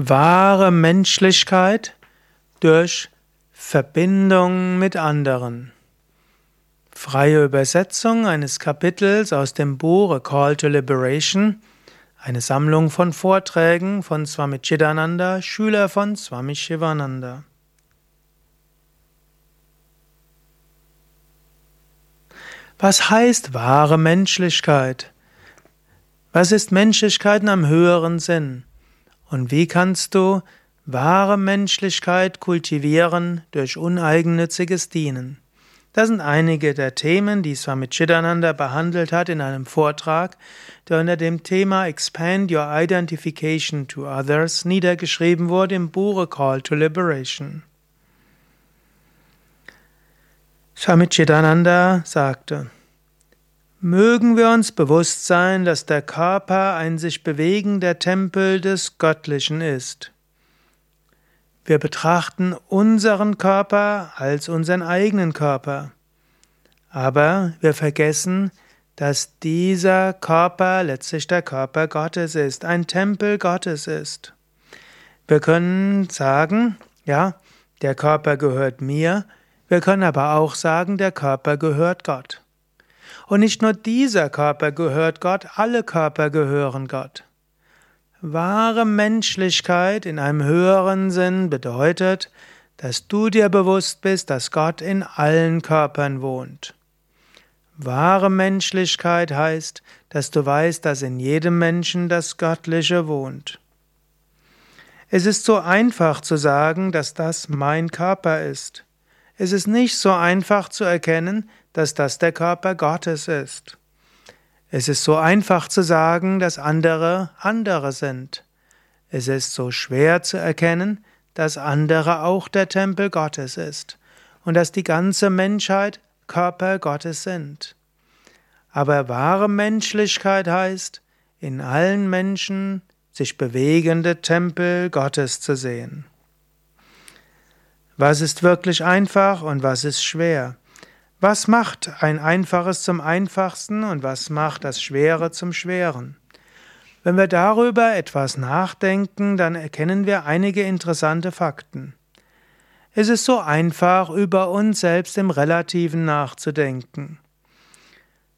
Wahre Menschlichkeit durch Verbindung mit anderen. Freie Übersetzung eines Kapitels aus dem Buch A Call to Liberation, eine Sammlung von Vorträgen von Swami Chidananda, Schüler von Swami Shivananda. Was heißt wahre Menschlichkeit? Was ist Menschlichkeit in einem höheren Sinn? Und wie kannst du wahre Menschlichkeit kultivieren durch uneigennütziges Dienen? Das sind einige der Themen, die Swami Chidananda behandelt hat in einem Vortrag, der unter dem Thema Expand Your Identification to Others niedergeschrieben wurde im Buch Call to Liberation. Swami Chidananda sagte, Mögen wir uns bewusst sein, dass der Körper ein sich bewegender Tempel des Göttlichen ist. Wir betrachten unseren Körper als unseren eigenen Körper. Aber wir vergessen, dass dieser Körper letztlich der Körper Gottes ist, ein Tempel Gottes ist. Wir können sagen, ja, der Körper gehört mir, wir können aber auch sagen, der Körper gehört Gott. Und nicht nur dieser Körper gehört Gott, alle Körper gehören Gott. Wahre Menschlichkeit in einem höheren Sinn bedeutet, dass du dir bewusst bist, dass Gott in allen Körpern wohnt. Wahre Menschlichkeit heißt, dass du weißt, dass in jedem Menschen das Göttliche wohnt. Es ist so einfach zu sagen, dass das mein Körper ist. Es ist nicht so einfach zu erkennen, dass das der Körper Gottes ist. Es ist so einfach zu sagen, dass andere andere sind. Es ist so schwer zu erkennen, dass andere auch der Tempel Gottes ist und dass die ganze Menschheit Körper Gottes sind. Aber wahre Menschlichkeit heißt, in allen Menschen sich bewegende Tempel Gottes zu sehen. Was ist wirklich einfach und was ist schwer? Was macht ein Einfaches zum Einfachsten und was macht das Schwere zum Schweren? Wenn wir darüber etwas nachdenken, dann erkennen wir einige interessante Fakten. Es ist so einfach, über uns selbst im Relativen nachzudenken.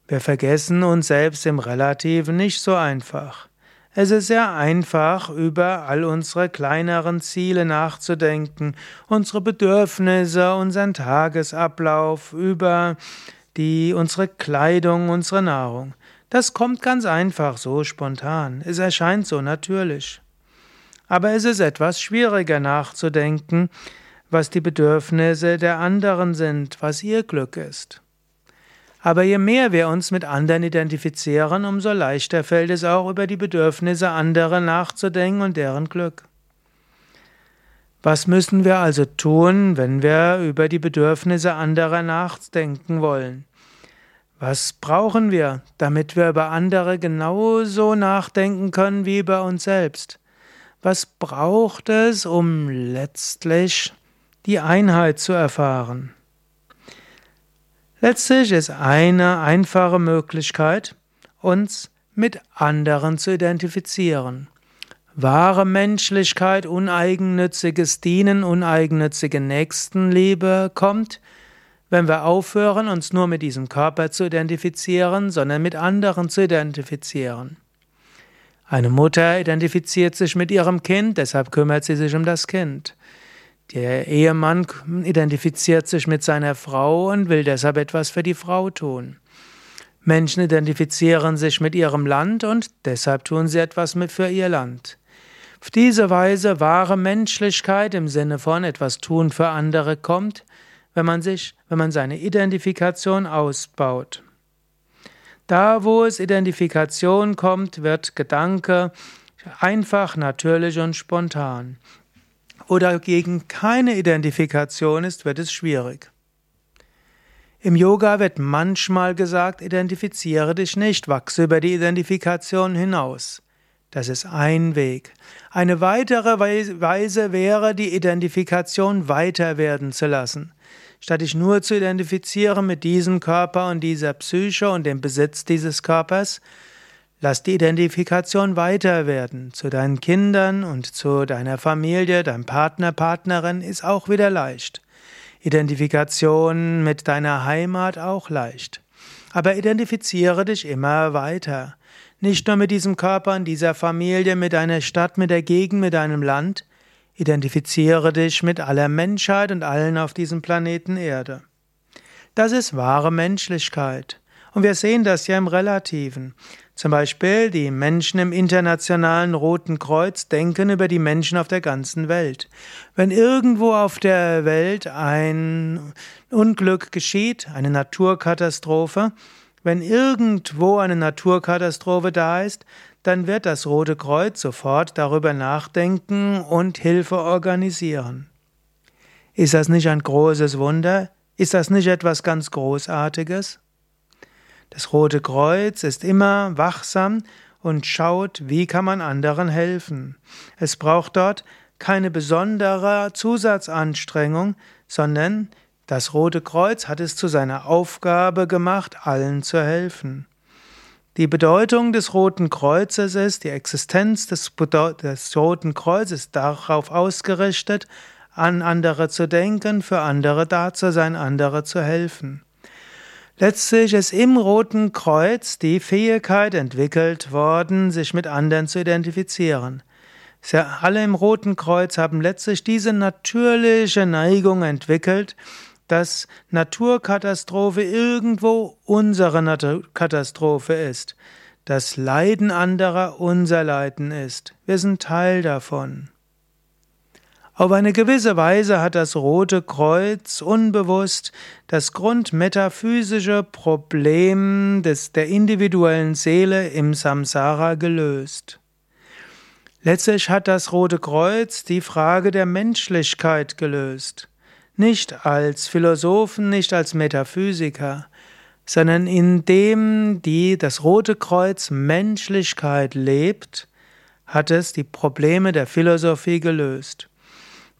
Wir vergessen uns selbst im Relativen nicht so einfach. Es ist sehr einfach, über all unsere kleineren Ziele nachzudenken, unsere Bedürfnisse, unseren Tagesablauf, über die, unsere Kleidung, unsere Nahrung. Das kommt ganz einfach, so spontan. Es erscheint so natürlich. Aber es ist etwas schwieriger nachzudenken, was die Bedürfnisse der anderen sind, was ihr Glück ist. Aber je mehr wir uns mit anderen identifizieren, umso leichter fällt es auch, über die Bedürfnisse anderer nachzudenken und deren Glück. Was müssen wir also tun, wenn wir über die Bedürfnisse anderer nachdenken wollen? Was brauchen wir, damit wir über andere genauso nachdenken können wie über uns selbst? Was braucht es, um letztlich die Einheit zu erfahren? Letztlich ist eine einfache Möglichkeit, uns mit anderen zu identifizieren. Wahre Menschlichkeit, uneigennütziges Dienen, uneigennützige Nächstenliebe kommt, wenn wir aufhören, uns nur mit diesem Körper zu identifizieren, sondern mit anderen zu identifizieren. Eine Mutter identifiziert sich mit ihrem Kind, deshalb kümmert sie sich um das Kind. Der Ehemann identifiziert sich mit seiner Frau und will deshalb etwas für die Frau tun. Menschen identifizieren sich mit ihrem Land und deshalb tun sie etwas für ihr Land. Auf diese Weise wahre Menschlichkeit im Sinne von etwas tun für andere kommt, wenn man sich, wenn man seine Identifikation ausbaut. Da, wo es Identifikation kommt, wird Gedanke einfach, natürlich und spontan oder gegen keine Identifikation ist, wird es schwierig. Im Yoga wird manchmal gesagt, identifiziere dich nicht, wachse über die Identifikation hinaus. Das ist ein Weg. Eine weitere Weise wäre, die Identifikation weiter werden zu lassen. Statt dich nur zu identifizieren mit diesem Körper und dieser Psyche und dem Besitz dieses Körpers, Lass die Identifikation weiter werden. Zu deinen Kindern und zu deiner Familie, deinem Partner, Partnerin ist auch wieder leicht. Identifikation mit deiner Heimat auch leicht. Aber identifiziere dich immer weiter. Nicht nur mit diesem Körper und dieser Familie, mit deiner Stadt, mit der Gegend, mit deinem Land. Identifiziere dich mit aller Menschheit und allen auf diesem Planeten Erde. Das ist wahre Menschlichkeit. Und wir sehen das ja im Relativen. Zum Beispiel die Menschen im Internationalen Roten Kreuz denken über die Menschen auf der ganzen Welt. Wenn irgendwo auf der Welt ein Unglück geschieht, eine Naturkatastrophe, wenn irgendwo eine Naturkatastrophe da ist, dann wird das Rote Kreuz sofort darüber nachdenken und Hilfe organisieren. Ist das nicht ein großes Wunder? Ist das nicht etwas ganz Großartiges? Das Rote Kreuz ist immer wachsam und schaut, wie kann man anderen helfen. Es braucht dort keine besondere Zusatzanstrengung, sondern das Rote Kreuz hat es zu seiner Aufgabe gemacht, allen zu helfen. Die Bedeutung des Roten Kreuzes ist, die Existenz des, des, Roten Kreuzes darauf ausgerichtet, an andere zu denken, für andere da zu sein, andere zu helfen. Letztlich ist im Roten Kreuz die Fähigkeit entwickelt worden, sich mit anderen zu identifizieren. Alle im Roten Kreuz haben letztlich diese natürliche Neigung entwickelt, dass Naturkatastrophe irgendwo unsere Naturkatastrophe ist, dass Leiden anderer unser Leiden ist. Wir sind Teil davon. Auf eine gewisse Weise hat das Rote Kreuz unbewusst das grundmetaphysische Problem des, der individuellen Seele im Samsara gelöst. Letztlich hat das Rote Kreuz die Frage der Menschlichkeit gelöst. Nicht als Philosophen, nicht als Metaphysiker, sondern indem die das Rote Kreuz Menschlichkeit lebt, hat es die Probleme der Philosophie gelöst.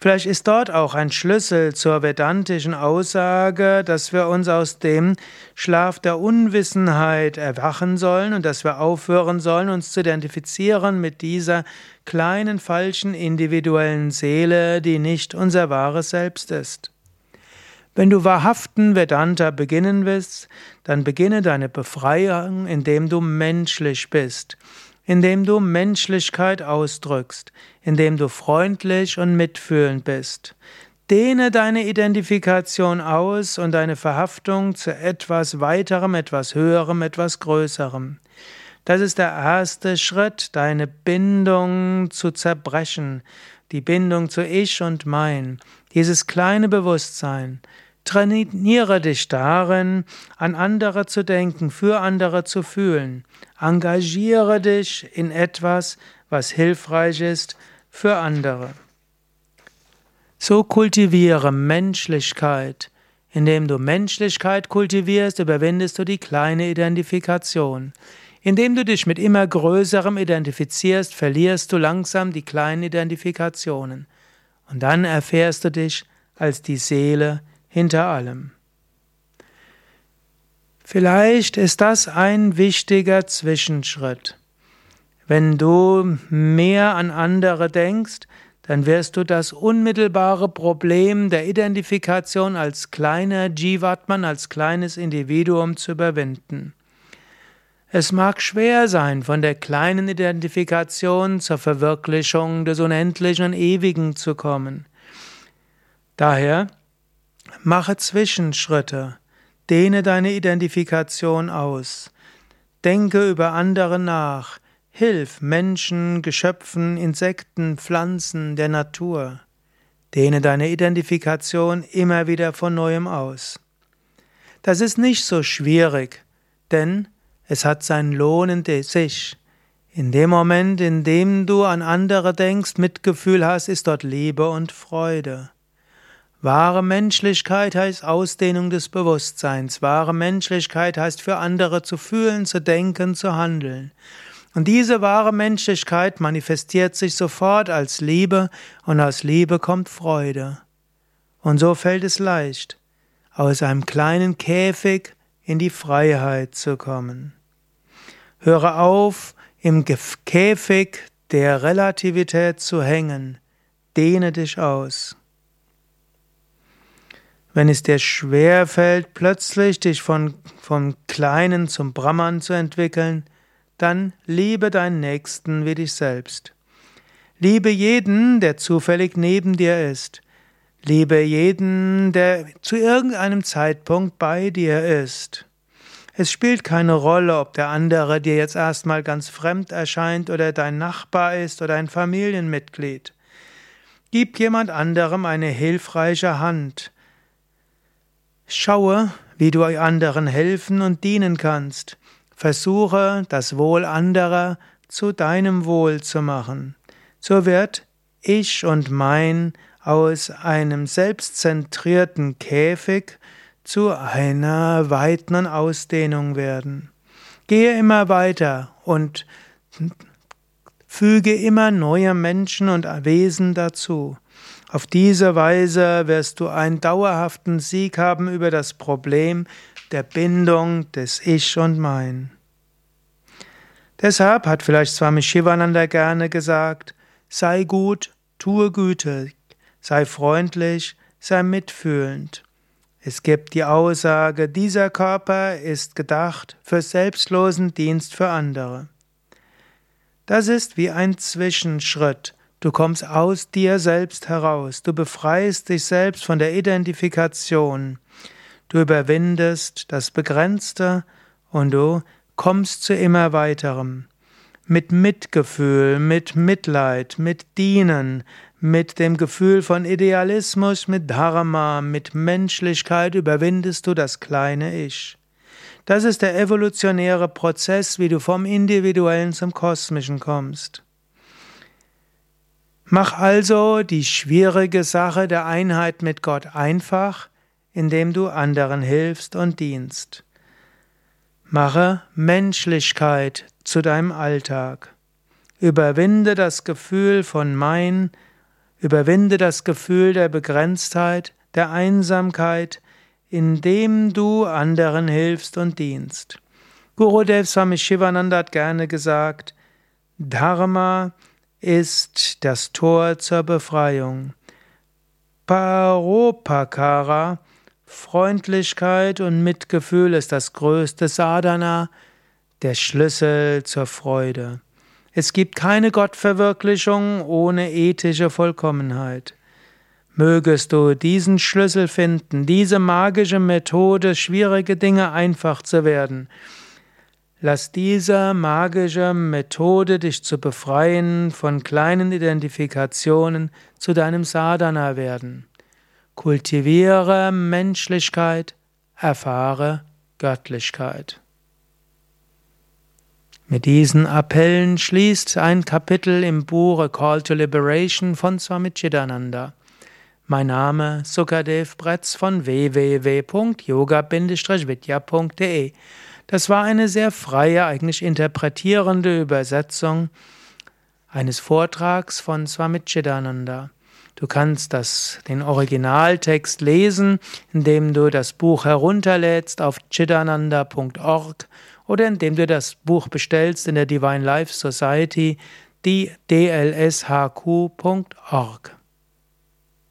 Vielleicht ist dort auch ein Schlüssel zur vedantischen Aussage, dass wir uns aus dem Schlaf der Unwissenheit erwachen sollen und dass wir aufhören sollen, uns zu identifizieren mit dieser kleinen falschen individuellen Seele, die nicht unser wahres Selbst ist. Wenn du wahrhaften Vedanta beginnen willst, dann beginne deine Befreiung, indem du menschlich bist indem du Menschlichkeit ausdrückst, indem du freundlich und mitfühlend bist. Dehne deine Identifikation aus und deine Verhaftung zu etwas weiterem, etwas höherem, etwas größerem. Das ist der erste Schritt, deine Bindung zu zerbrechen, die Bindung zu Ich und Mein, dieses kleine Bewusstsein. Trainiere dich darin, an andere zu denken, für andere zu fühlen. Engagiere dich in etwas, was hilfreich ist für andere. So kultiviere Menschlichkeit. Indem du Menschlichkeit kultivierst, überwindest du die kleine Identifikation. Indem du dich mit immer Größerem identifizierst, verlierst du langsam die kleinen Identifikationen. Und dann erfährst du dich als die Seele, hinter allem. Vielleicht ist das ein wichtiger Zwischenschritt. Wenn du mehr an andere denkst, dann wirst du das unmittelbare Problem der Identifikation als kleiner Jivatman, als kleines Individuum zu überwinden. Es mag schwer sein, von der kleinen Identifikation zur Verwirklichung des Unendlichen und Ewigen zu kommen. Daher Mache Zwischenschritte. Dehne deine Identifikation aus. Denke über andere nach. Hilf Menschen, Geschöpfen, Insekten, Pflanzen, der Natur. Dehne deine Identifikation immer wieder von neuem aus. Das ist nicht so schwierig, denn es hat seinen Lohn in sich. In dem Moment, in dem du an andere denkst, Mitgefühl hast, ist dort Liebe und Freude. Wahre Menschlichkeit heißt Ausdehnung des Bewusstseins. Wahre Menschlichkeit heißt für andere zu fühlen, zu denken, zu handeln. Und diese wahre Menschlichkeit manifestiert sich sofort als Liebe und aus Liebe kommt Freude. Und so fällt es leicht, aus einem kleinen Käfig in die Freiheit zu kommen. Höre auf, im Käfig der Relativität zu hängen. Dehne dich aus. Wenn es dir schwer fällt, plötzlich dich von, vom Kleinen zum Brahman zu entwickeln, dann liebe deinen Nächsten wie dich selbst. Liebe jeden, der zufällig neben dir ist. Liebe jeden, der zu irgendeinem Zeitpunkt bei dir ist. Es spielt keine Rolle, ob der andere dir jetzt erstmal ganz fremd erscheint oder dein Nachbar ist oder ein Familienmitglied. Gib jemand anderem eine hilfreiche Hand. Schaue, wie du anderen helfen und dienen kannst. Versuche, das Wohl anderer zu deinem Wohl zu machen. So wird ich und mein aus einem selbstzentrierten Käfig zu einer weiteren Ausdehnung werden. Gehe immer weiter und füge immer neue Menschen und Wesen dazu. Auf diese Weise wirst du einen dauerhaften Sieg haben über das Problem der Bindung des Ich und Mein. Deshalb hat vielleicht Swami Shivananda gerne gesagt, sei gut, tue gütig, sei freundlich, sei mitfühlend. Es gibt die Aussage, dieser Körper ist gedacht für selbstlosen Dienst für andere. Das ist wie ein Zwischenschritt. Du kommst aus dir selbst heraus, du befreist dich selbst von der Identifikation, du überwindest das Begrenzte und du kommst zu immer weiterem. Mit Mitgefühl, mit Mitleid, mit Dienen, mit dem Gefühl von Idealismus, mit Dharma, mit Menschlichkeit überwindest du das kleine Ich. Das ist der evolutionäre Prozess, wie du vom Individuellen zum Kosmischen kommst. Mach also die schwierige Sache der Einheit mit Gott einfach, indem du anderen hilfst und dienst. Mache Menschlichkeit zu deinem Alltag. Überwinde das Gefühl von mein, Überwinde das Gefühl der Begrenztheit, der Einsamkeit, indem du anderen hilfst und dienst. Gurudev Swami Shivananda hat gerne gesagt, Dharma ist das Tor zur Befreiung. Paropakara, Freundlichkeit und Mitgefühl ist das größte Sadhana, der Schlüssel zur Freude. Es gibt keine Gottverwirklichung ohne ethische Vollkommenheit. Mögest du diesen Schlüssel finden, diese magische Methode, schwierige Dinge einfach zu werden. Lass diese magische Methode dich zu befreien von kleinen Identifikationen zu deinem Sadhana werden. Kultiviere Menschlichkeit, erfahre Göttlichkeit. Mit diesen Appellen schließt ein Kapitel im Buch A Call to Liberation von Swami Chidananda. Mein Name Sukadev Bretz von www.yoga-vidya.de. Das war eine sehr freie, eigentlich interpretierende Übersetzung eines Vortrags von Swami Chidananda. Du kannst das, den Originaltext lesen, indem du das Buch herunterlädst auf chidananda.org oder indem du das Buch bestellst in der Divine Life Society, die dlshq.org.